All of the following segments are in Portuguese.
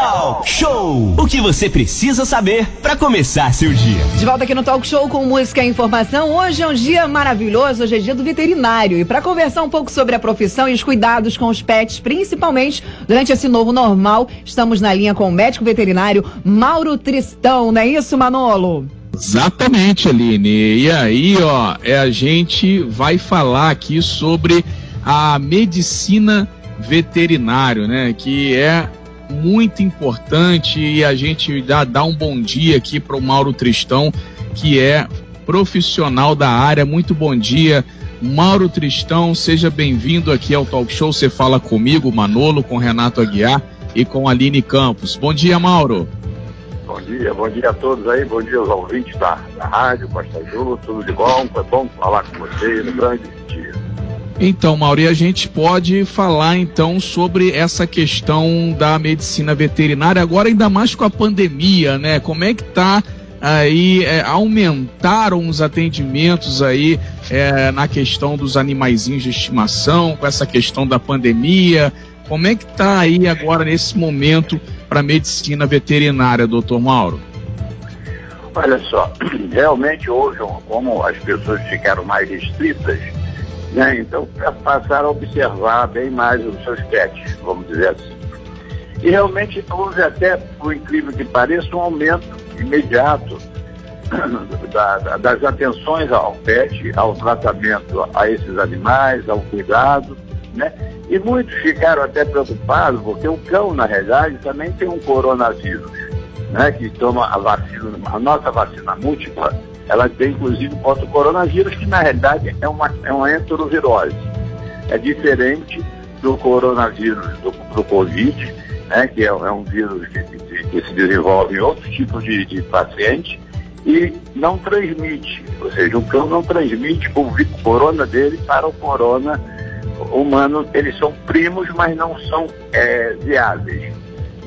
Talk Show. O que você precisa saber para começar seu dia. De volta aqui no Talk Show com música e informação. Hoje é um dia maravilhoso, hoje é dia do veterinário. E para conversar um pouco sobre a profissão e os cuidados com os pets, principalmente durante esse novo normal, estamos na linha com o médico veterinário Mauro Tristão, não é isso, Manolo? Exatamente, Aline. E aí, ó, é, a gente vai falar aqui sobre a medicina veterinário, né? Que é muito importante e a gente dá, dá um bom dia aqui para o Mauro Tristão, que é profissional da área. Muito bom dia, Mauro Tristão. Seja bem-vindo aqui ao Talk Show. Você fala comigo, Manolo, com Renato Aguiar e com Aline Campos. Bom dia, Mauro. Bom dia, bom dia a todos aí, bom dia aos ouvintes da, da rádio Costa Ju, tudo de bom, foi bom falar com vocês, um grande. Então, Mauri, a gente pode falar então sobre essa questão da medicina veterinária, agora ainda mais com a pandemia, né? Como é que tá aí, é, aumentaram os atendimentos aí é, na questão dos animaizinhos de estimação, com essa questão da pandemia, como é que tá aí agora nesse momento para a medicina veterinária, doutor Mauro? Olha só, realmente hoje, como as pessoas ficaram mais restritas, né, então passaram a observar bem mais os seus pets, vamos dizer assim. E realmente houve até, por incrível que pareça, um aumento imediato da, da, das atenções ao pet, ao tratamento a esses animais, ao cuidado, né? E muitos ficaram até preocupados, porque o cão, na realidade, também tem um coronavírus, né? Que toma a vacina, a nossa vacina múltipla, ela tem inclusive contra o coronavírus, que na realidade é uma, é uma enterovirose. É diferente do coronavírus, do, do Covid, né? Que é, é um vírus que, que, que, se desenvolve em outros tipos de, de paciente e não transmite, ou seja, o cão não transmite o corona dele para o corona humanos, eles são primos, mas não são é, viáveis,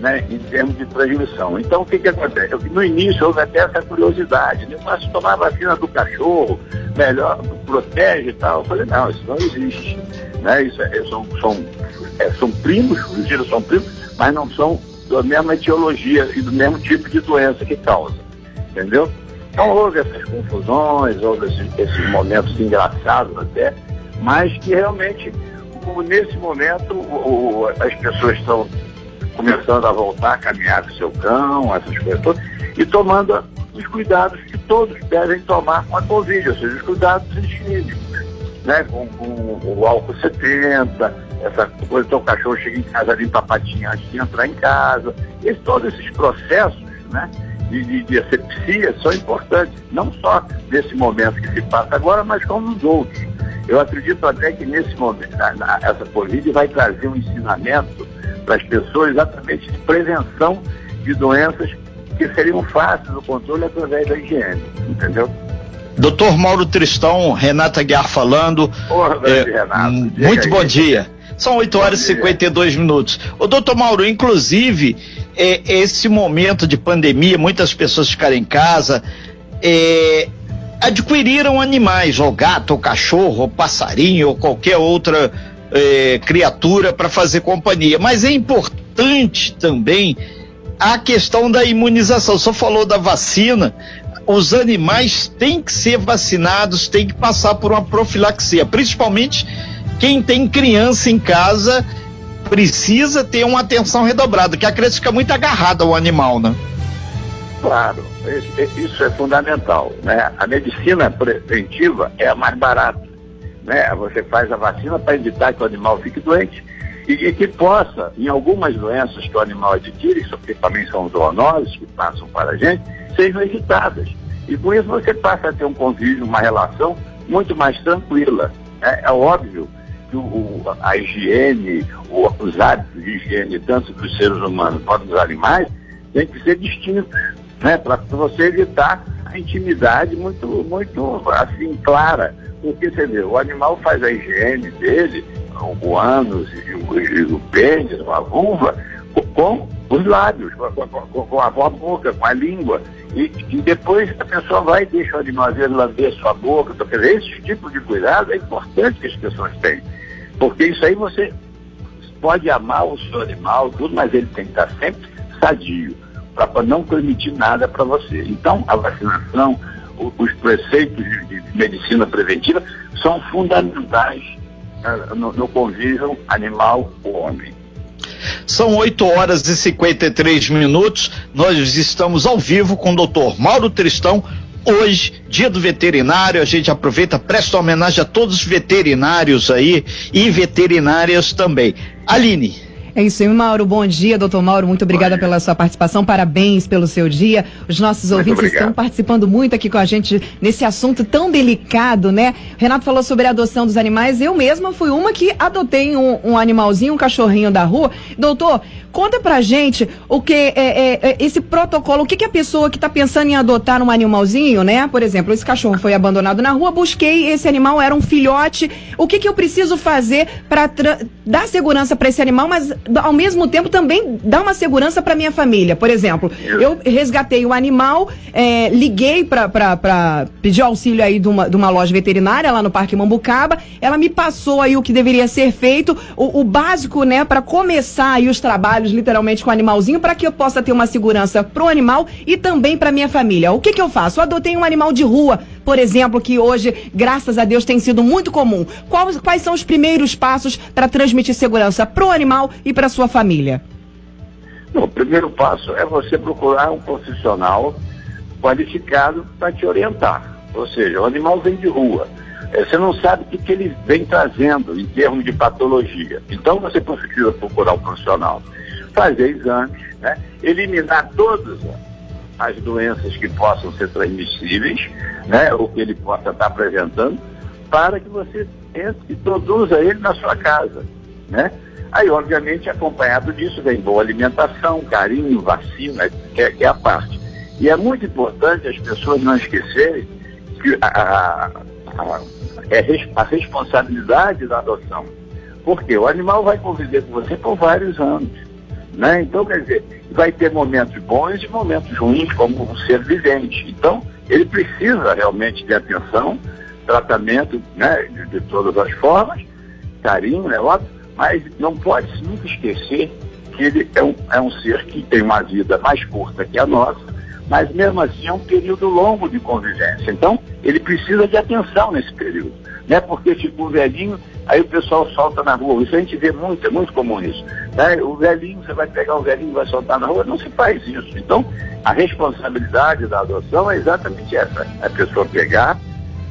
né, em termos de transmissão. Então, o que, que acontece? No início houve até essa curiosidade, né? Mas tomar vacina do cachorro, melhor, protege e tal. Eu falei, não, isso não existe. Né? Isso é, são, são, é, são primos, os vírus são primos, mas não são da mesma etiologia e do mesmo tipo de doença que causa. Entendeu? Então houve essas confusões, houve esses, esses momentos engraçados até, mas que realmente, nesse momento, o, o, as pessoas estão começando a voltar a caminhar com seu cão, essas coisas todas, e tomando os cuidados que todos devem tomar com a Covid, ou seja, os cuidados higiênicos, né? Com, com o álcool 70, essa coisa, então o cachorro chega em casa limpa a patinha antes de entrar em casa, e todos esses processos, né? De, de, de asepsia são importantes, não só nesse momento que se passa agora, mas como nos outros. Eu acredito até que nesse momento, essa Covid vai trazer um ensinamento para as pessoas exatamente de prevenção de doenças que seriam fáceis o controle através da higiene, entendeu? Doutor Mauro Tristão, Renata Guiar falando. Porra, é, Renato. Muito bom dia. São 8 horas e 52 minutos. O doutor Mauro, inclusive, é, esse momento de pandemia, muitas pessoas ficaram em casa, é, adquiriram animais, ou gato, ou cachorro, ou passarinho, ou qualquer outra é, criatura para fazer companhia. Mas é importante também a questão da imunização. Só falou da vacina. Os animais têm que ser vacinados, têm que passar por uma profilaxia, principalmente quem tem criança em casa precisa ter uma atenção redobrada, que a criança fica muito agarrada ao animal, né? Claro, isso é fundamental. Né? A medicina preventiva é a mais barata. Né? Você faz a vacina para evitar que o animal fique doente e, e, que possa, em algumas doenças que o animal adquire, que também são zoonoses que passam para a gente, sejam evitadas. E com isso você passa a ter um convívio, uma relação muito mais tranquila. É, é óbvio que o, a higiene, o, os hábitos de higiene, tanto dos seres humanos quanto dos animais, tem que ser distintos né? Para você evitar a intimidade muito, muito assim, clara. Porque vê, o animal faz a higiene dele, o ânus e o, e o pênis, a vulva, com os lábios, com, com, com, a boca, com a língua. E, e, depois a pessoa vai e deixa o animal às vezes lamber sua boca. Então, quer dizer, esse tipo de cuidado é importante que as pessoas tenham. Porque isso aí você pode amar o seu animal, tudo, mas ele tem que estar sempre sadio, para não permitir nada para você. Então, a vacinação, os preceitos de, medicina preventiva são fundamentais uh, no, no convívio animal-homem. São 8 horas e 53 minutos. Nós estamos ao vivo com o doutor Mauro Tristão. Hoje, dia do veterinário, a gente aproveita, presta homenagem a todos os veterinários aí e veterinárias também. Aline. É isso aí, Mauro. Bom dia, doutor Mauro. Muito obrigada pela sua participação. Parabéns pelo seu dia. Os nossos muito ouvintes obrigado. estão participando muito aqui com a gente nesse assunto tão delicado, né? O Renato falou sobre a adoção dos animais. Eu mesma fui uma que adotei um, um animalzinho, um cachorrinho da rua. Doutor, Conta pra gente o que é, é, é esse protocolo, o que, que a pessoa que está pensando em adotar um animalzinho, né? Por exemplo, esse cachorro foi abandonado na rua, busquei, esse animal era um filhote. O que, que eu preciso fazer para dar segurança para esse animal, mas ao mesmo tempo também dar uma segurança para minha família? Por exemplo, eu resgatei o animal, é, liguei para pedir auxílio aí de uma, de uma loja veterinária lá no Parque Mambucaba, ela me passou aí o que deveria ser feito, o, o básico, né, para começar aí os trabalhos trabalhos literalmente com animalzinho para que eu possa ter uma segurança pro animal e também para minha família. O que, que eu faço? Eu adotei um animal de rua, por exemplo, que hoje, graças a Deus, tem sido muito comum. Quais, quais são os primeiros passos para transmitir segurança pro animal e para sua família? o primeiro passo é você procurar um profissional qualificado para te orientar. Ou seja, o animal vem de rua. É, você não sabe o que, que ele vem trazendo em termos de patologia. Então você precisa procurar um profissional fazer exames, né? eliminar todas as doenças que possam ser transmissíveis, né? ou que ele possa estar apresentando, para que você introduza ele na sua casa. Né? Aí, obviamente, acompanhado disso vem boa alimentação, carinho, vacina, que é, que é a parte. E é muito importante as pessoas não esquecerem que a, a, a, é a responsabilidade da adoção. Porque o animal vai conviver com você por vários anos. Né? Então, quer dizer, vai ter momentos bons e momentos ruins como um ser vivente. Então, ele precisa realmente de atenção, tratamento né, de, de todas as formas, carinho, é óbvio, mas não pode nunca esquecer que ele é um, é um ser que tem uma vida mais curta que a nossa, mas mesmo assim é um período longo de convivência. Então, ele precisa de atenção nesse período. Né? Porque ficou velhinho, aí o pessoal solta na rua. Isso a gente vê muito, é muito comum isso. Né? O velhinho, você vai pegar o velhinho e vai soltar na rua, não se faz isso. Então, a responsabilidade da adoção é exatamente essa. A pessoa pegar,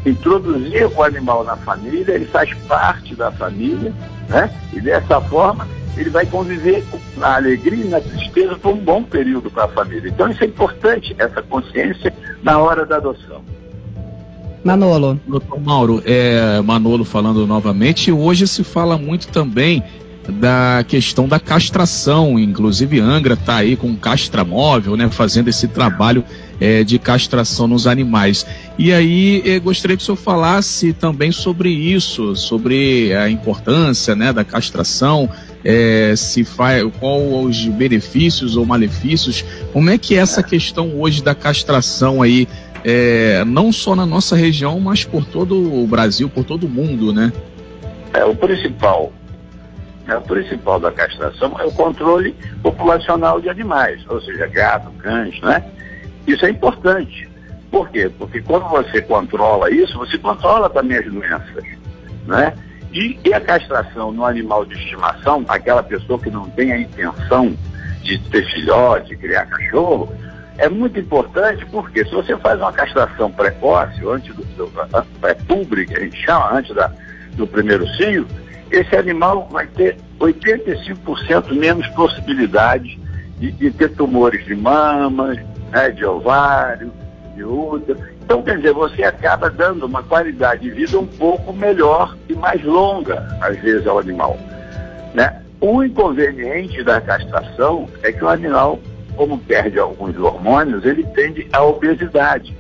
introduzir o animal na família, ele faz parte da família, né? E dessa forma ele vai conviver na alegria e na tristeza por um bom período para a família. Então isso é importante, essa consciência na hora da adoção. Manolo. Doutor Mauro, é, Manolo falando novamente, hoje se fala muito também da questão da castração, inclusive Angra está aí com castramóvel, né, fazendo esse trabalho é, de castração nos animais. E aí é, gostaria que o senhor falasse também sobre isso, sobre a importância né, da castração, é, se faz, qual os benefícios ou malefícios, como é que é essa questão hoje da castração aí é, não só na nossa região, mas por todo o Brasil, por todo o mundo, né? É, o principal, é, o principal da castração é o controle populacional de animais, ou seja, gato, cães, né? Isso é importante. Por quê? Porque quando você controla isso, você controla também as doenças, né? E, e a castração no animal de estimação, aquela pessoa que não tem a intenção de ter filhote, criar cachorro, é muito importante porque se você faz uma castração precoce, antes do, do pré-pública, a gente chama, antes da, do primeiro cio, esse animal vai ter 85% menos possibilidade de, de, ter tumores de mama, né, de ovário, de útero. Então, quer dizer, você acaba dando uma qualidade de vida um pouco melhor e mais longa, às vezes, ao animal. Né? O inconveniente da castração é que o animal como perde alguns hormônios, ele tende à obesidade.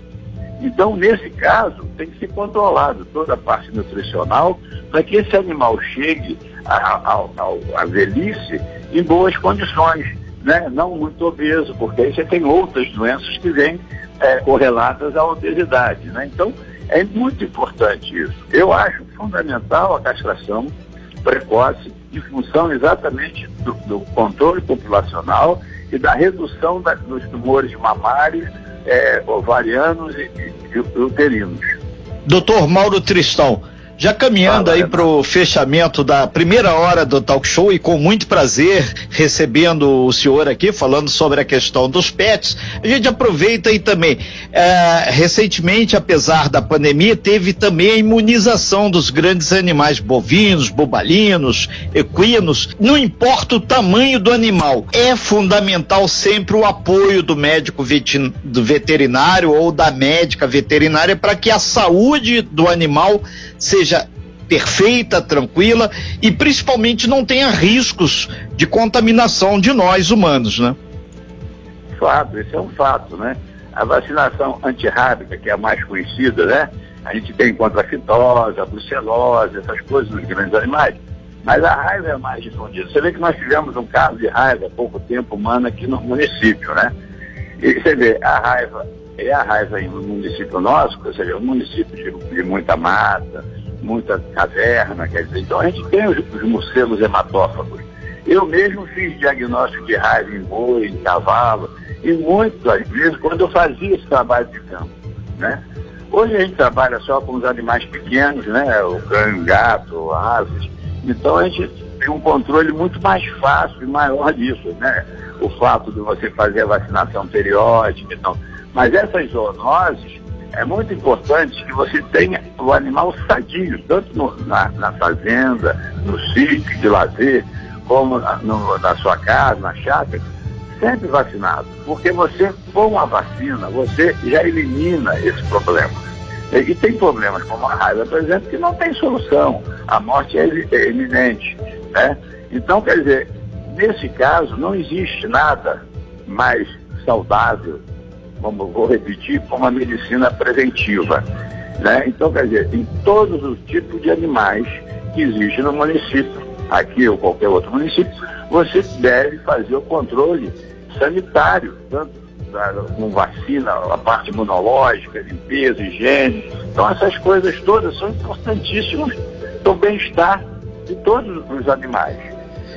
Então, nesse caso, tem que ser controlado toda a parte nutricional para que esse animal chegue à velhice em boas condições, né? não muito obeso, porque aí você tem outras doenças que vêm é, correlatas à obesidade. Né? Então, é muito importante isso. Eu acho fundamental a castração precoce em função exatamente do, do controle populacional e da redução da, dos tumores mamários, é, ovarianos e, e, e uterinos. Doutor Mauro Tristão, já caminhando aí para o fechamento da primeira hora do talk show e com muito prazer recebendo o senhor aqui falando sobre a questão dos pets, a gente aproveita e também, é, recentemente, apesar da pandemia, teve também a imunização dos grandes animais bovinos, bobalinos, equinos, não importa o tamanho do animal, é fundamental sempre o apoio do médico do veterinário ou da médica veterinária para que a saúde do animal seja perfeita, tranquila e principalmente não tenha riscos de contaminação de nós humanos, né? Fato, isso é um fato, né? A vacinação antirrábica, que é a mais conhecida, né? A gente tem contra a fitose, a brucelose, essas coisas nos grandes animais. Mas a raiva é mais difundida. Você vê que nós tivemos um caso de raiva há pouco tempo humano aqui no município, né? E você vê, a raiva é a raiva no município nosso, ou seja, um município de, de, muita mata, muita caverna, quer dizer, então a gente tem os, os morcegos hematófagos. Eu mesmo fiz diagnóstico de raiva em boi, em cavalo, e muitas vezes quando eu fazia esse trabalho de campo, né? Hoje a gente trabalha só com os animais pequenos, né? O cão, gato, aves. Então a gente tem um controle muito mais fácil e maior disso, né? O fato de você fazer a vacinação periódica. Então, mas essas zoonoses, é muito importante que você tenha o animal sadio, tanto no, na, na, fazenda, no sítio de lazer, como na, no, na sua casa, na chácara, sempre vacinado. Porque você, com a vacina, você já elimina esse problema. E, e tem problemas como a raiva, por exemplo, que não tem solução. A morte é, é iminente. Né? Então, quer dizer, nesse caso, não existe nada mais saudável como vou repetir, como a medicina preventiva. Né? Então, quer dizer, em todos os tipos de animais que existem no município, aqui ou qualquer outro município, você deve fazer o controle sanitário, tanto com vacina, a parte imunológica, limpeza, higiene. Então, essas coisas todas são importantíssimas para o bem-estar de todos os animais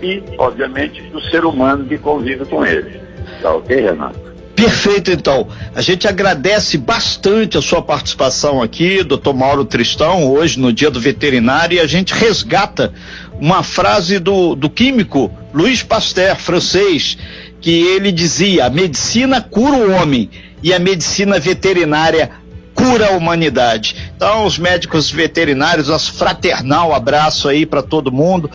e, obviamente, do ser humano que convive com eles. Tá ok, Renato? Perfeito, então. A gente agradece bastante a sua participação aqui, doutor Mauro Tristão, hoje no Dia do Veterinário, e a gente resgata uma frase do, do químico Louis Pasteur, francês, que ele dizia: a medicina cura o homem e a medicina veterinária cura a humanidade. Então, os médicos veterinários, nosso fraternal abraço aí para todo mundo.